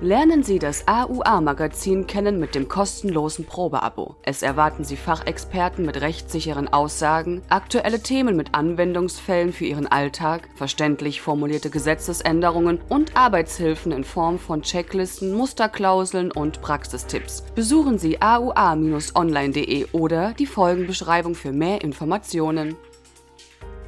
Lernen Sie das AUA-Magazin kennen mit dem kostenlosen Probeabo. Es erwarten Sie Fachexperten mit rechtssicheren Aussagen, aktuelle Themen mit Anwendungsfällen für Ihren Alltag, verständlich formulierte Gesetzesänderungen und Arbeitshilfen in Form von Checklisten, Musterklauseln und Praxistipps. Besuchen Sie aua-online.de oder die Folgenbeschreibung für mehr Informationen.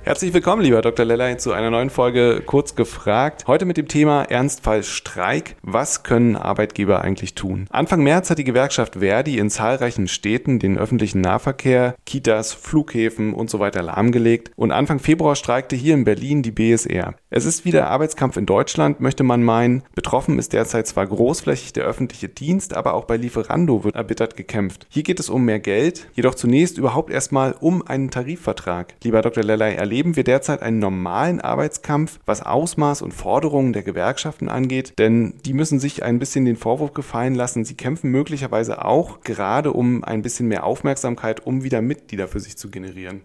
Herzlich willkommen, lieber Dr. Lellay, zu einer neuen Folge Kurz gefragt. Heute mit dem Thema Ernstfall Streik. Was können Arbeitgeber eigentlich tun? Anfang März hat die Gewerkschaft Verdi in zahlreichen Städten den öffentlichen Nahverkehr, Kitas, Flughäfen und so weiter lahmgelegt. Und Anfang Februar streikte hier in Berlin die BSR. Es ist wieder Arbeitskampf in Deutschland, möchte man meinen. Betroffen ist derzeit zwar großflächig der öffentliche Dienst, aber auch bei Lieferando wird erbittert gekämpft. Hier geht es um mehr Geld, jedoch zunächst überhaupt erstmal um einen Tarifvertrag. Lieber Dr. Lellay, erlebt erleben wir derzeit einen normalen Arbeitskampf, was Ausmaß und Forderungen der Gewerkschaften angeht, denn die müssen sich ein bisschen den Vorwurf gefallen lassen, sie kämpfen möglicherweise auch gerade um ein bisschen mehr Aufmerksamkeit, um wieder Mitglieder für sich zu generieren.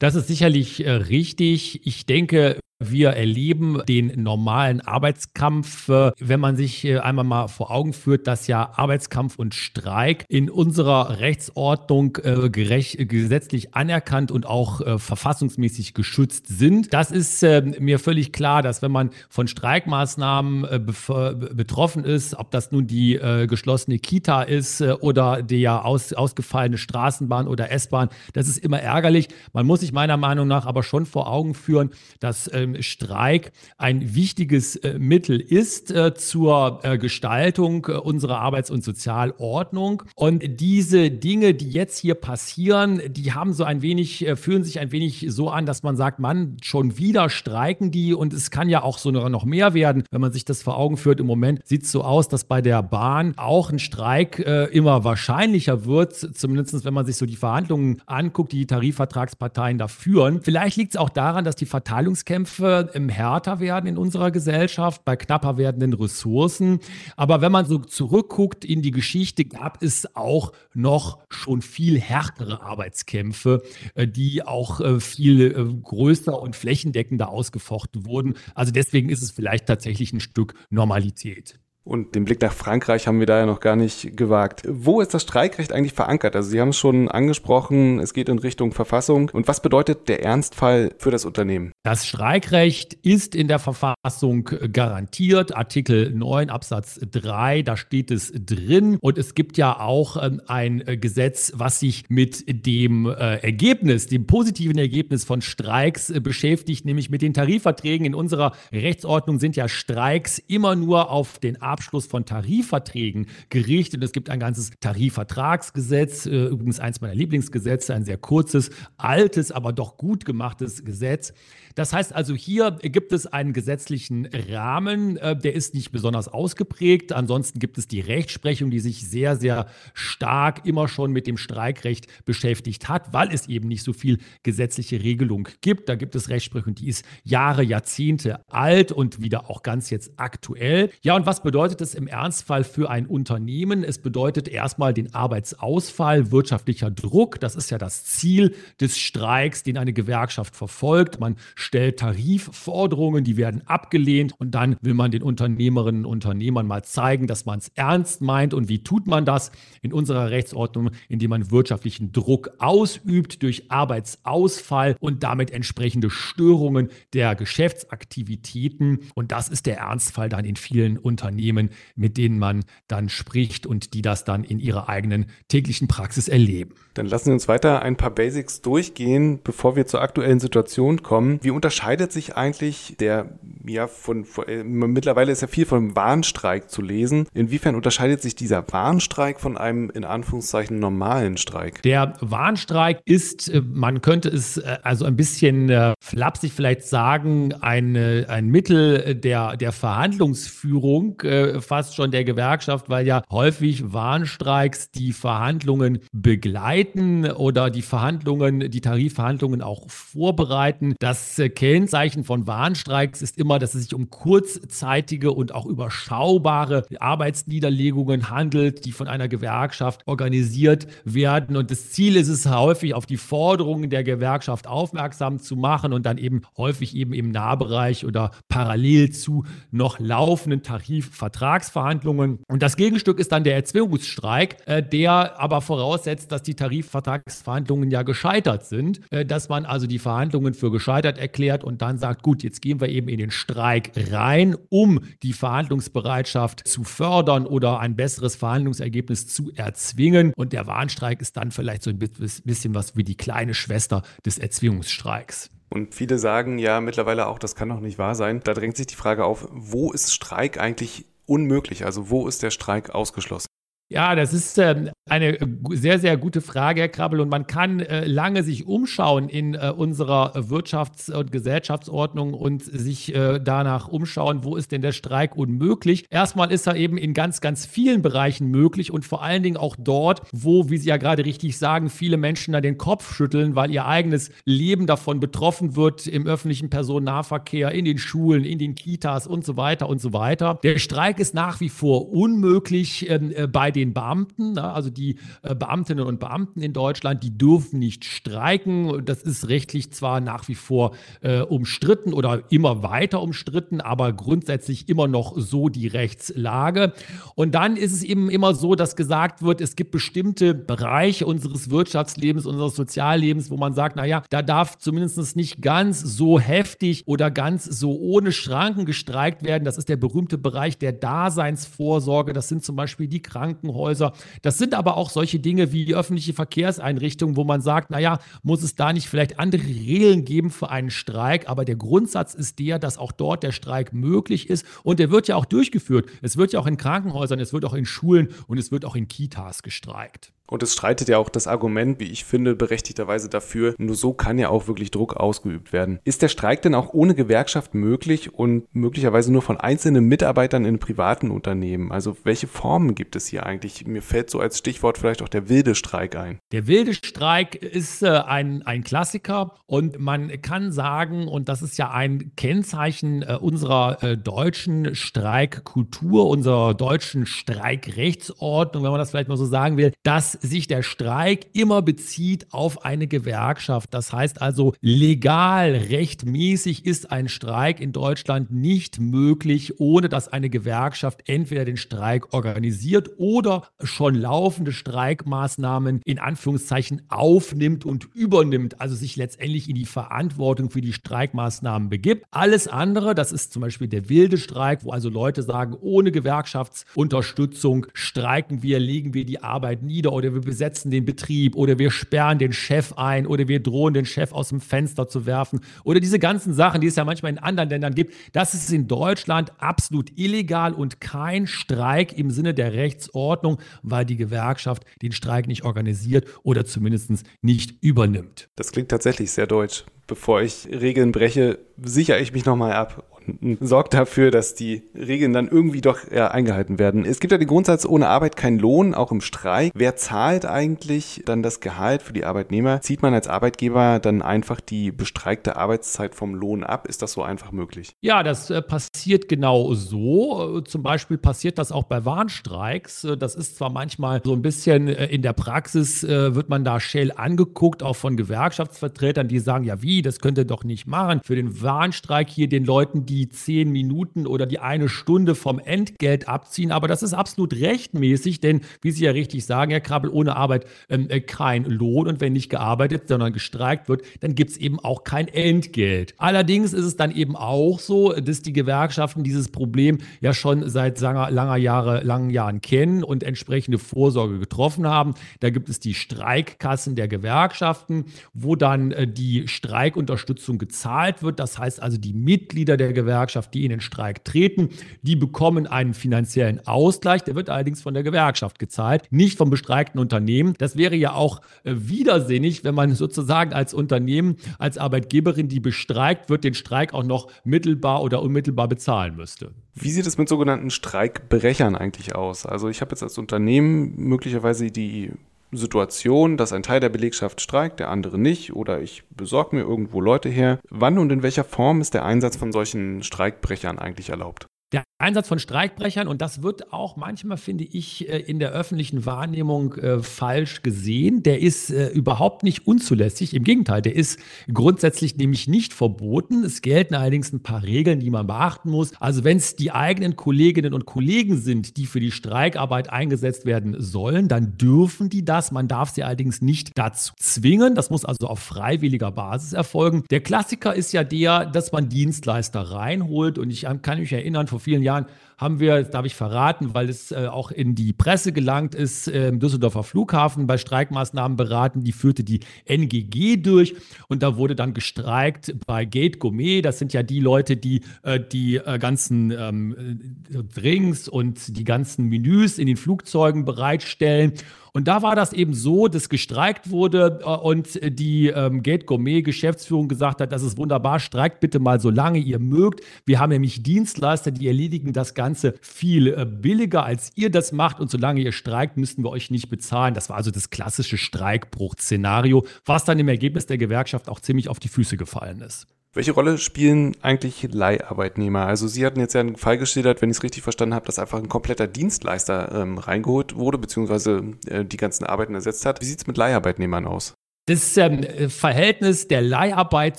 Das ist sicherlich äh, richtig. Ich denke, wir erleben den normalen Arbeitskampf, äh, wenn man sich äh, einmal mal vor Augen führt, dass ja Arbeitskampf und Streik in unserer Rechtsordnung äh, gerecht, gesetzlich anerkannt und auch verfassungsmäßig geschützt sind. Das ist mir völlig klar, dass wenn man von Streikmaßnahmen betroffen ist, ob das nun die geschlossene Kita ist oder der aus, ausgefallene Straßenbahn oder S-Bahn, das ist immer ärgerlich. Man muss sich meiner Meinung nach aber schon vor Augen führen, dass ähm, Streik ein wichtiges äh, Mittel ist äh, zur äh, Gestaltung unserer Arbeits- und Sozialordnung. Und diese Dinge, die jetzt hier passieren, die haben so ein wenig, fühlen sich ein wenig so an, dass man sagt, Mann, schon wieder streiken die und es kann ja auch so noch mehr werden, wenn man sich das vor Augen führt. Im Moment sieht es so aus, dass bei der Bahn auch ein Streik immer wahrscheinlicher wird, zumindest wenn man sich so die Verhandlungen anguckt, die Tarifvertragsparteien da führen. Vielleicht liegt es auch daran, dass die Verteilungskämpfe Kämpfe im härter werden in unserer Gesellschaft, bei knapper werdenden Ressourcen. Aber wenn man so zurückguckt in die Geschichte, gab es auch noch schon viel härtere Arbeitskämpfe, äh, die auch äh, viel äh, größer und flächendeckender ausgefochten wurden. Also deswegen ist es vielleicht tatsächlich ein Stück Normalität. Und den Blick nach Frankreich haben wir da ja noch gar nicht gewagt. Wo ist das Streikrecht eigentlich verankert? Also Sie haben es schon angesprochen, es geht in Richtung Verfassung. Und was bedeutet der Ernstfall für das Unternehmen? Das Streikrecht ist in der Verfassung garantiert. Artikel 9 Absatz 3, da steht es drin. Und es gibt ja auch ähm, ein äh, Gesetz, was sich mit dem äh, Ergebnis, dem positiven Ergebnis von Streiks äh, beschäftigt, nämlich mit den Tarifverträgen. In unserer Rechtsordnung sind ja Streiks immer nur auf den Abschluss von Tarifverträgen gerichtet. Es gibt ein ganzes Tarifvertragsgesetz, äh, übrigens eins meiner Lieblingsgesetze, ein sehr kurzes, altes, aber doch gut gemachtes Gesetz. Das heißt also, hier gibt es einen gesetzlichen Rahmen, äh, der ist nicht besonders ausgeprägt. Ansonsten gibt es die Rechtsprechung, die sich sehr, sehr stark immer schon mit dem Streikrecht beschäftigt hat, weil es eben nicht so viel gesetzliche Regelung gibt. Da gibt es Rechtsprechung, die ist Jahre, Jahrzehnte alt und wieder auch ganz jetzt aktuell. Ja, und was bedeutet es im Ernstfall für ein Unternehmen? Es bedeutet erstmal den Arbeitsausfall, wirtschaftlicher Druck. Das ist ja das Ziel des Streiks, den eine Gewerkschaft verfolgt. Man stellt Tarifforderungen, die werden abgelehnt und dann will man den Unternehmerinnen und Unternehmern mal zeigen, dass man es ernst meint. Und wie tut man das? In unserer Rechtsordnung, indem man wirtschaftlichen Druck ausübt durch Arbeitsausfall und damit entsprechende Störungen der Geschäftsaktivitäten. Und das ist der Ernstfall dann in vielen Unternehmen, mit denen man dann spricht und die das dann in ihrer eigenen täglichen Praxis erleben. Dann lassen Sie uns weiter ein paar Basics durchgehen, bevor wir zur aktuellen Situation kommen. Wie unterscheidet sich eigentlich der, ja, von, von äh, mittlerweile ist ja viel von Warnstreik zu lesen. Inwiefern unterscheidet sich dieser Warnstreik von einem in Anführungszeichen normalen Streik? Der Warnstreik ist, äh, man könnte es äh, also ein bisschen flapsig vielleicht sagen, ein, ein Mittel der, der Verhandlungsführung, fast schon der Gewerkschaft, weil ja häufig Warnstreiks die Verhandlungen begleiten oder die Verhandlungen, die Tarifverhandlungen auch vorbereiten. Das Kennzeichen von Warnstreiks ist immer dass es sich um kurzzeitige und auch überschaubare Arbeitsniederlegungen handelt, die von einer Gewerkschaft organisiert werden. Und das Ziel ist es häufig, auf die Forderungen der Gewerkschaft aufmerksam zu machen und dann eben häufig eben im Nahbereich oder parallel zu noch laufenden Tarifvertragsverhandlungen. Und das Gegenstück ist dann der Erzwingungsstreik, äh, der aber voraussetzt, dass die Tarifvertragsverhandlungen ja gescheitert sind, äh, dass man also die Verhandlungen für gescheitert erklärt und dann sagt, gut, jetzt gehen wir eben in den Streik rein, um die Verhandlungsbereitschaft zu fördern oder ein besseres Verhandlungsergebnis zu erzwingen. Und der Warnstreik ist dann vielleicht so ein bisschen was wie die kleine Schwester des Erzwingungsstreiks. Und viele sagen ja mittlerweile auch, das kann doch nicht wahr sein. Da drängt sich die Frage auf, wo ist Streik eigentlich unmöglich? Also wo ist der Streik ausgeschlossen? Ja, das ist äh, eine sehr, sehr gute Frage, Herr Krabbel. Und man kann äh, lange sich umschauen in äh, unserer Wirtschafts- und Gesellschaftsordnung und sich äh, danach umschauen, wo ist denn der Streik unmöglich. Erstmal ist er eben in ganz, ganz vielen Bereichen möglich und vor allen Dingen auch dort, wo, wie Sie ja gerade richtig sagen, viele Menschen da den Kopf schütteln, weil ihr eigenes Leben davon betroffen wird im öffentlichen Personennahverkehr, in den Schulen, in den Kitas und so weiter und so weiter. Der Streik ist nach wie vor unmöglich ähm, äh, bei den Beamten. Ne? Also die äh, Beamtinnen und Beamten in Deutschland, die dürfen nicht streiken. Das ist rechtlich zwar nach wie vor äh, umstritten oder immer weiter umstritten, aber grundsätzlich immer noch so die Rechtslage. Und dann ist es eben immer so, dass gesagt wird, es gibt bestimmte Bereiche unseres Wirtschaftslebens, unseres Soziallebens, wo man sagt, naja, da darf zumindest nicht ganz so heftig oder ganz so ohne Schranken gestreikt werden. Das ist der berühmte Bereich der Daseinsvorsorge. Das sind zum Beispiel die Kranken Krankenhäuser. Das sind aber auch solche Dinge wie die öffentliche Verkehrseinrichtungen, wo man sagt, naja, muss es da nicht vielleicht andere Regeln geben für einen Streik? Aber der Grundsatz ist der, dass auch dort der Streik möglich ist und der wird ja auch durchgeführt. Es wird ja auch in Krankenhäusern, es wird auch in Schulen und es wird auch in Kitas gestreikt. Und es streitet ja auch das Argument, wie ich finde, berechtigterweise dafür, nur so kann ja auch wirklich Druck ausgeübt werden. Ist der Streik denn auch ohne Gewerkschaft möglich und möglicherweise nur von einzelnen Mitarbeitern in privaten Unternehmen? Also welche Formen gibt es hier eigentlich? Mir fällt so als Stichwort vielleicht auch der wilde Streik ein. Der wilde Streik ist äh, ein, ein Klassiker und man kann sagen, und das ist ja ein Kennzeichen äh, unserer äh, deutschen Streikkultur, unserer deutschen Streikrechtsordnung, wenn man das vielleicht mal so sagen will, dass sich der Streik immer bezieht auf eine Gewerkschaft. Das heißt also, legal, rechtmäßig ist ein Streik in Deutschland nicht möglich, ohne dass eine Gewerkschaft entweder den Streik organisiert oder schon laufende Streikmaßnahmen in Anführungszeichen aufnimmt und übernimmt, also sich letztendlich in die Verantwortung für die Streikmaßnahmen begibt. Alles andere, das ist zum Beispiel der wilde Streik, wo also Leute sagen, ohne Gewerkschaftsunterstützung streiken wir, legen wir die Arbeit nieder oder oder wir besetzen den Betrieb oder wir sperren den Chef ein oder wir drohen den Chef aus dem Fenster zu werfen oder diese ganzen Sachen, die es ja manchmal in anderen Ländern gibt, das ist in Deutschland absolut illegal und kein Streik im Sinne der Rechtsordnung, weil die Gewerkschaft den Streik nicht organisiert oder zumindest nicht übernimmt. Das klingt tatsächlich sehr deutsch. Bevor ich Regeln breche, sichere ich mich nochmal ab sorgt dafür, dass die Regeln dann irgendwie doch ja, eingehalten werden. Es gibt ja den Grundsatz, ohne Arbeit kein Lohn, auch im Streik. Wer zahlt eigentlich dann das Gehalt für die Arbeitnehmer? Zieht man als Arbeitgeber dann einfach die bestreikte Arbeitszeit vom Lohn ab? Ist das so einfach möglich? Ja, das äh, passiert genau so. Äh, zum Beispiel passiert das auch bei Warnstreiks. Äh, das ist zwar manchmal so ein bisschen in der Praxis, wird man da schell angeguckt, auch von Gewerkschaftsvertretern, die sagen, ja wie, das könnt ihr doch nicht machen. Für den Warnstreik hier den Leuten, die die zehn Minuten oder die eine Stunde vom Entgelt abziehen. Aber das ist absolut rechtmäßig, denn wie Sie ja richtig sagen, Herr Krabbel, ohne Arbeit ähm, äh, kein Lohn. Und wenn nicht gearbeitet, sondern gestreikt wird, dann gibt es eben auch kein Entgelt. Allerdings ist es dann eben auch so, dass die Gewerkschaften dieses Problem ja schon seit langer, langer Jahre, langen Jahren kennen und entsprechende Vorsorge getroffen haben. Da gibt es die Streikkassen der Gewerkschaften, wo dann äh, die Streikunterstützung gezahlt wird. Das heißt also, die Mitglieder der Gewerkschaften Gewerkschaft, die in den Streik treten, die bekommen einen finanziellen Ausgleich. Der wird allerdings von der Gewerkschaft gezahlt, nicht vom bestreikten Unternehmen. Das wäre ja auch äh, widersinnig, wenn man sozusagen als Unternehmen, als Arbeitgeberin, die bestreikt wird, den Streik auch noch mittelbar oder unmittelbar bezahlen müsste. Wie sieht es mit sogenannten Streikbrechern eigentlich aus? Also ich habe jetzt als Unternehmen möglicherweise die Situation, dass ein Teil der Belegschaft streikt, der andere nicht, oder ich besorge mir irgendwo Leute her. Wann und in welcher Form ist der Einsatz von solchen Streikbrechern eigentlich erlaubt? Der Einsatz von Streikbrechern, und das wird auch manchmal, finde ich, äh, in der öffentlichen Wahrnehmung äh, falsch gesehen, der ist äh, überhaupt nicht unzulässig. Im Gegenteil, der ist grundsätzlich nämlich nicht verboten. Es gelten allerdings ein paar Regeln, die man beachten muss. Also wenn es die eigenen Kolleginnen und Kollegen sind, die für die Streikarbeit eingesetzt werden sollen, dann dürfen die das. Man darf sie allerdings nicht dazu zwingen. Das muss also auf freiwilliger Basis erfolgen. Der Klassiker ist ja der, dass man Dienstleister reinholt. Und ich kann mich erinnern, vor vielen Jahren haben wir, darf ich verraten, weil es äh, auch in die Presse gelangt ist, äh, im Düsseldorfer Flughafen bei Streikmaßnahmen beraten. Die führte die NGG durch und da wurde dann gestreikt bei Gate Gourmet. Das sind ja die Leute, die äh, die äh, ganzen ähm, Drinks und die ganzen Menüs in den Flugzeugen bereitstellen. Und da war das eben so, dass gestreikt wurde äh, und die ähm, Gate Gourmet Geschäftsführung gesagt hat, das ist wunderbar, streikt bitte mal so lange ihr mögt. Wir haben nämlich Dienstleister, die erledigen das Ganze viel äh, billiger, als ihr das macht. Und solange ihr streikt, müssten wir euch nicht bezahlen. Das war also das klassische Streikbruch-Szenario, was dann im Ergebnis der Gewerkschaft auch ziemlich auf die Füße gefallen ist. Welche Rolle spielen eigentlich Leiharbeitnehmer? Also Sie hatten jetzt ja einen Fall geschildert, wenn ich es richtig verstanden habe, dass einfach ein kompletter Dienstleister ähm, reingeholt wurde, beziehungsweise äh, die ganzen Arbeiten ersetzt hat. Wie sieht es mit Leiharbeitnehmern aus? Das ähm, Verhältnis der Leiharbeit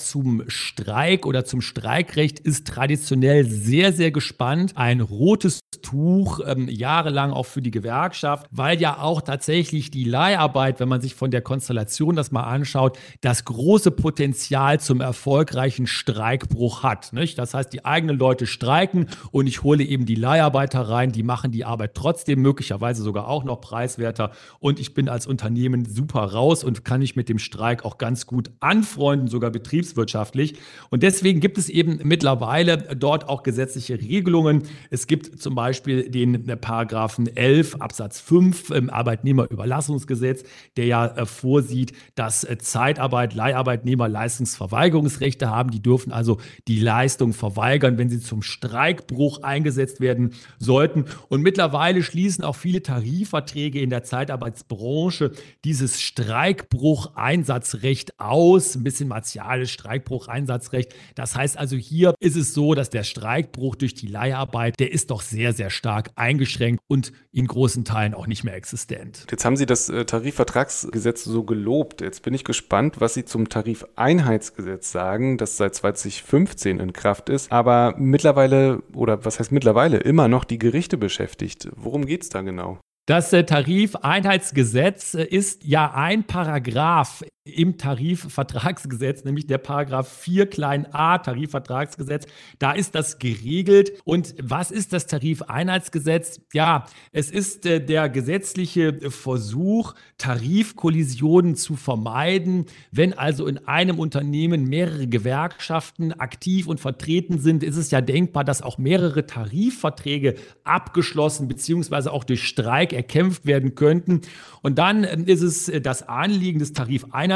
zum Streik oder zum Streikrecht ist traditionell sehr, sehr gespannt. Ein rotes Tuch, ähm, jahrelang auch für die Gewerkschaft, weil ja auch tatsächlich die Leiharbeit, wenn man sich von der Konstellation das mal anschaut, das große Potenzial zum erfolgreichen Streikbruch hat. Nicht? Das heißt, die eigenen Leute streiken und ich hole eben die Leiharbeiter rein, die machen die Arbeit trotzdem möglicherweise sogar auch noch preiswerter und ich bin als Unternehmen super raus und kann mich mit dem Streik auch ganz gut anfreunden, sogar betriebswirtschaftlich. Und deswegen gibt es eben mittlerweile dort auch gesetzliche Regelungen. Es gibt zum Beispiel den äh, Paragraphen 11 Absatz 5 im Arbeitnehmerüberlassungsgesetz, der ja äh, vorsieht, dass äh, Zeitarbeit, Leiharbeitnehmer Leistungsverweigerungsrechte haben. Die dürfen also die Leistung verweigern, wenn sie zum Streikbruch eingesetzt werden sollten. Und mittlerweile schließen auch viele Tarifverträge in der Zeitarbeitsbranche dieses Streikbruch ein Einsatzrecht aus, ein bisschen martialisch, Streikbruch, Einsatzrecht. Das heißt also, hier ist es so, dass der Streikbruch durch die Leiharbeit, der ist doch sehr, sehr stark eingeschränkt und in großen Teilen auch nicht mehr existent. Jetzt haben Sie das äh, Tarifvertragsgesetz so gelobt. Jetzt bin ich gespannt, was Sie zum Tarifeinheitsgesetz sagen, das seit 2015 in Kraft ist, aber mittlerweile, oder was heißt mittlerweile, immer noch die Gerichte beschäftigt. Worum geht es da genau? Das äh, Tarifeinheitsgesetz äh, ist ja ein Paragraph im Tarifvertragsgesetz, nämlich der Paragraph 4 klein a Tarifvertragsgesetz. Da ist das geregelt. Und was ist das Tarifeinheitsgesetz? Ja, es ist äh, der gesetzliche Versuch, Tarifkollisionen zu vermeiden. Wenn also in einem Unternehmen mehrere Gewerkschaften aktiv und vertreten sind, ist es ja denkbar, dass auch mehrere Tarifverträge abgeschlossen bzw. auch durch Streik erkämpft werden könnten. Und dann äh, ist es äh, das Anliegen des Tarifeinheitsgesetzes,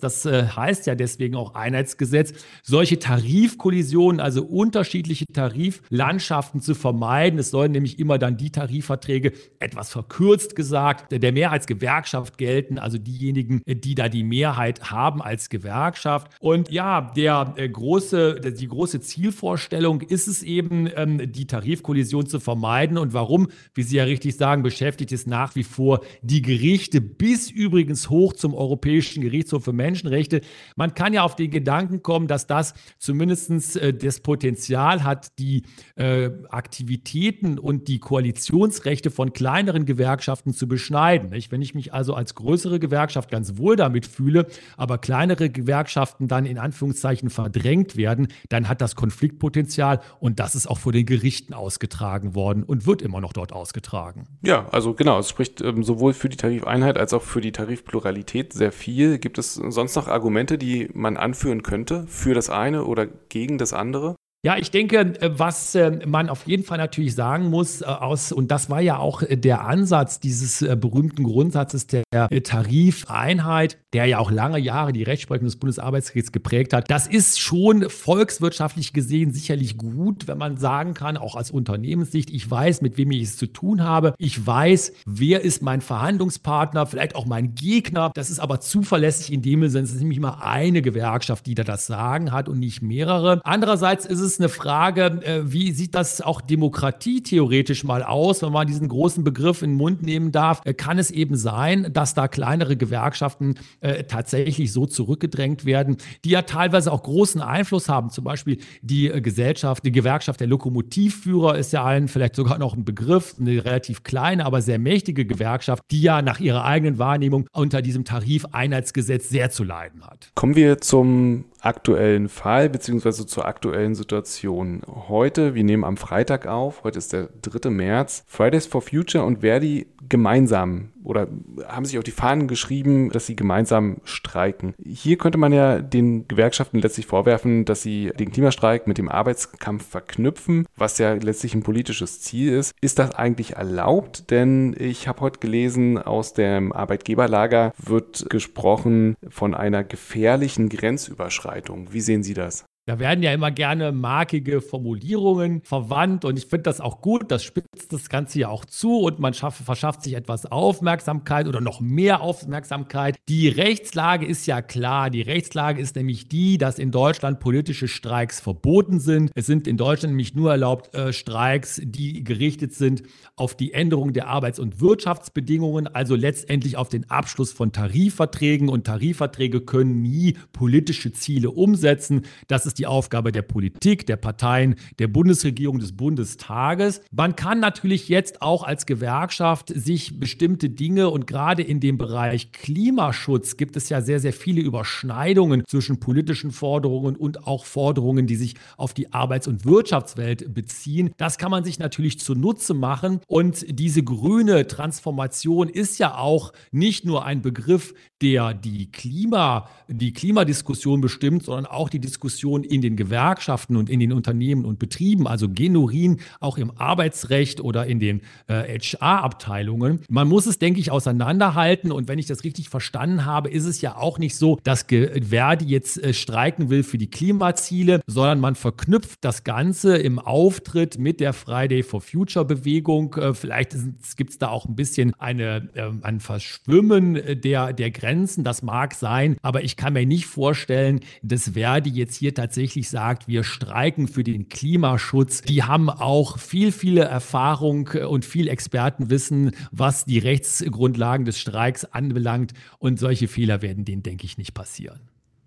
das äh, heißt ja deswegen auch Einheitsgesetz, solche Tarifkollisionen, also unterschiedliche Tariflandschaften zu vermeiden. Es sollen nämlich immer dann die Tarifverträge, etwas verkürzt gesagt, der Mehrheitsgewerkschaft gelten, also diejenigen, die da die Mehrheit haben als Gewerkschaft. Und ja, der große, die große Zielvorstellung ist es eben, ähm, die Tarifkollision zu vermeiden. Und warum, wie Sie ja richtig sagen, beschäftigt es nach wie vor die Gerichte bis übrigens hoch zum Europäischen Gerichtshof für Menschenrechte. Man kann ja auf den Gedanken kommen, dass das zumindest äh, das Potenzial hat, die äh, Aktivitäten und die Koalitionsrechte von kleineren Gewerkschaften zu beschneiden. Nicht? Wenn ich mich also als größere Gewerkschaft ganz wohl damit fühle, aber kleinere Gewerkschaften dann in Anführungszeichen verdrängt werden, dann hat das Konfliktpotenzial und das ist auch vor den Gerichten ausgetragen worden und wird immer noch dort ausgetragen. Ja, also genau, es spricht ähm, sowohl für die Tarifeinheit als auch für die Tarifpluralität sehr viel. Gibt es sonst noch Argumente, die man anführen könnte für das eine oder gegen das andere? Ja, ich denke, äh, was äh, man auf jeden Fall natürlich sagen muss, äh, aus, und das war ja auch der Ansatz dieses berühmten Grundsatzes der Tarifeinheit, der ja auch lange Jahre die Rechtsprechung des Bundesarbeitsgerichts geprägt hat. Das ist schon volkswirtschaftlich gesehen sicherlich gut, wenn man sagen kann, auch als Unternehmenssicht, ich weiß, mit wem ich es zu tun habe. Ich weiß, wer ist mein Verhandlungspartner, vielleicht auch mein Gegner. Das ist aber zuverlässig in dem Sinne, es ist nämlich immer eine Gewerkschaft, die da das Sagen hat und nicht mehrere. Andererseits ist es ist eine Frage, äh, wie sieht das auch Demokratie theoretisch mal aus, wenn man diesen großen Begriff in den Mund nehmen darf? Äh, kann es eben sein, dass da kleinere Gewerkschaften äh, tatsächlich so zurückgedrängt werden, die ja teilweise auch großen Einfluss haben. Zum Beispiel die Gesellschaft, die Gewerkschaft der Lokomotivführer ist ja allen vielleicht sogar noch ein Begriff, eine relativ kleine, aber sehr mächtige Gewerkschaft, die ja nach ihrer eigenen Wahrnehmung unter diesem Tarifeinheitsgesetz sehr zu leiden hat. Kommen wir zum aktuellen Fall beziehungsweise zur aktuellen Situation. Heute, wir nehmen am Freitag auf, heute ist der 3. März, Fridays for Future und Verdi gemeinsam oder haben sich auf die Fahnen geschrieben, dass sie gemeinsam streiken. Hier könnte man ja den Gewerkschaften letztlich vorwerfen, dass sie den Klimastreik mit dem Arbeitskampf verknüpfen, was ja letztlich ein politisches Ziel ist. Ist das eigentlich erlaubt? Denn ich habe heute gelesen, aus dem Arbeitgeberlager wird gesprochen von einer gefährlichen Grenzüberschreitung. Wie sehen Sie das? Da werden ja immer gerne markige Formulierungen verwandt und ich finde das auch gut. Das spitzt das Ganze ja auch zu und man schaff, verschafft sich etwas Aufmerksamkeit oder noch mehr Aufmerksamkeit. Die Rechtslage ist ja klar. Die Rechtslage ist nämlich die, dass in Deutschland politische Streiks verboten sind. Es sind in Deutschland nämlich nur erlaubt äh, Streiks, die gerichtet sind auf die Änderung der Arbeits- und Wirtschaftsbedingungen, also letztendlich auf den Abschluss von Tarifverträgen. Und Tarifverträge können nie politische Ziele umsetzen. Das ist die Aufgabe der Politik, der Parteien, der Bundesregierung, des Bundestages. Man kann natürlich jetzt auch als Gewerkschaft sich bestimmte Dinge und gerade in dem Bereich Klimaschutz gibt es ja sehr, sehr viele Überschneidungen zwischen politischen Forderungen und auch Forderungen, die sich auf die Arbeits- und Wirtschaftswelt beziehen. Das kann man sich natürlich zunutze machen und diese grüne Transformation ist ja auch nicht nur ein Begriff, der die Klima, die Klimadiskussion bestimmt, sondern auch die Diskussion in den Gewerkschaften und in den Unternehmen und Betrieben, also genuin auch im Arbeitsrecht oder in den äh, HR-Abteilungen. Man muss es, denke ich, auseinanderhalten. Und wenn ich das richtig verstanden habe, ist es ja auch nicht so, dass Verdi jetzt äh, streiken will für die Klimaziele, sondern man verknüpft das Ganze im Auftritt mit der Friday for Future Bewegung. Äh, vielleicht gibt es da auch ein bisschen eine, äh, ein Verschwimmen der, der Grenzen. Das mag sein, aber ich kann mir nicht vorstellen, dass Verdi jetzt hier tatsächlich tatsächlich sagt, wir streiken für den Klimaschutz, die haben auch viel, viele Erfahrung und viel Expertenwissen, was die Rechtsgrundlagen des Streiks anbelangt. Und solche Fehler werden denen, denke ich, nicht passieren.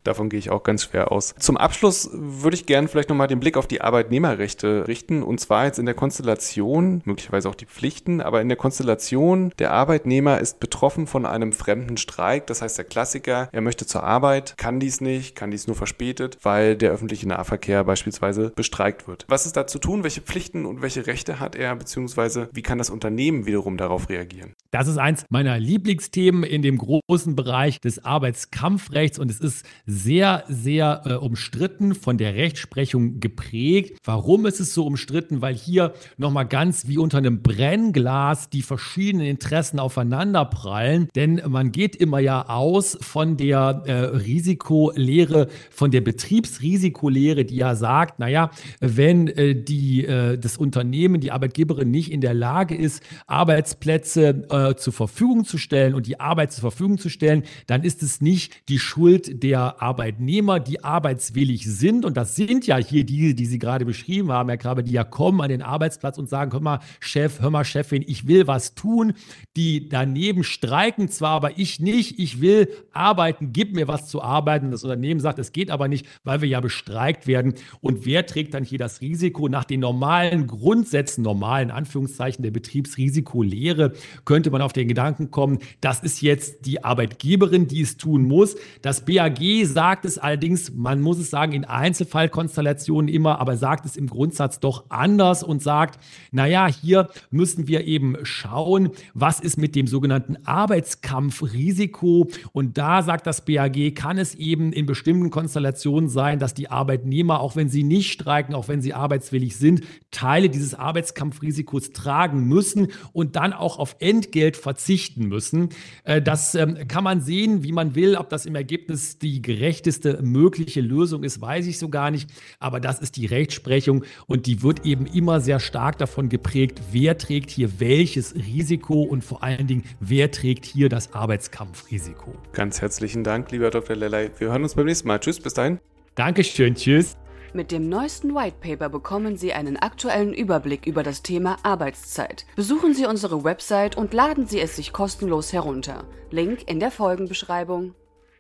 Davon gehe ich auch ganz schwer aus. Zum Abschluss würde ich gerne vielleicht nochmal den Blick auf die Arbeitnehmerrechte richten. Und zwar jetzt in der Konstellation, möglicherweise auch die Pflichten, aber in der Konstellation, der Arbeitnehmer ist betroffen von einem fremden Streik. Das heißt, der Klassiker, er möchte zur Arbeit, kann dies nicht, kann dies nur verspätet, weil der öffentliche Nahverkehr beispielsweise bestreikt wird. Was ist da zu tun? Welche Pflichten und welche Rechte hat er? Beziehungsweise wie kann das Unternehmen wiederum darauf reagieren? Das ist eins meiner Lieblingsthemen in dem großen Bereich des Arbeitskampfrechts und es ist sehr, sehr äh, umstritten, von der Rechtsprechung geprägt. Warum ist es so umstritten? Weil hier nochmal ganz wie unter einem Brennglas die verschiedenen Interessen aufeinanderprallen. Denn man geht immer ja aus von der äh, Risikolehre, von der Betriebsrisikolehre, die ja sagt, naja, wenn äh, die, äh, das Unternehmen, die Arbeitgeberin nicht in der Lage ist, Arbeitsplätze äh, zur Verfügung zu stellen und die Arbeit zur Verfügung zu stellen, dann ist es nicht die Schuld der Arbeitnehmer, die arbeitswillig sind. Und das sind ja hier die, die Sie gerade beschrieben haben, Herr Grabe, die ja kommen an den Arbeitsplatz und sagen, hör mal, Chef, hör mal, Chefin, ich will was tun. Die daneben streiken zwar, aber ich nicht. Ich will arbeiten, gib mir was zu arbeiten. Das Unternehmen sagt, es geht aber nicht, weil wir ja bestreikt werden. Und wer trägt dann hier das Risiko? Nach den normalen Grundsätzen, normalen Anführungszeichen der Betriebsrisikolehre, könnte man auf den Gedanken kommen, das ist jetzt die Arbeitgeberin, die es tun muss. Das BAG sagt es allerdings, man muss es sagen, in Einzelfallkonstellationen immer, aber sagt es im Grundsatz doch anders und sagt, naja, hier müssen wir eben schauen, was ist mit dem sogenannten Arbeitskampfrisiko. Und da sagt das BAG, kann es eben in bestimmten Konstellationen sein, dass die Arbeitnehmer, auch wenn sie nicht streiken, auch wenn sie arbeitswillig sind, Teile dieses Arbeitskampfrisikos tragen müssen und dann auch auf Entgelt verzichten müssen. Äh, das ähm, kann man sehen, wie man will. Ob das im Ergebnis die gerechteste mögliche Lösung ist, weiß ich so gar nicht. Aber das ist die Rechtsprechung und die wird eben immer sehr stark davon geprägt, wer trägt hier welches Risiko und vor allen Dingen, wer trägt hier das Arbeitskampfrisiko. Ganz herzlichen Dank, lieber Dr. Lellay. Wir hören uns beim nächsten Mal. Tschüss, bis dahin. Dankeschön, tschüss. Mit dem neuesten White Paper bekommen Sie einen aktuellen Überblick über das Thema Arbeitszeit. Besuchen Sie unsere Website und laden Sie es sich kostenlos herunter. Link in der Folgenbeschreibung.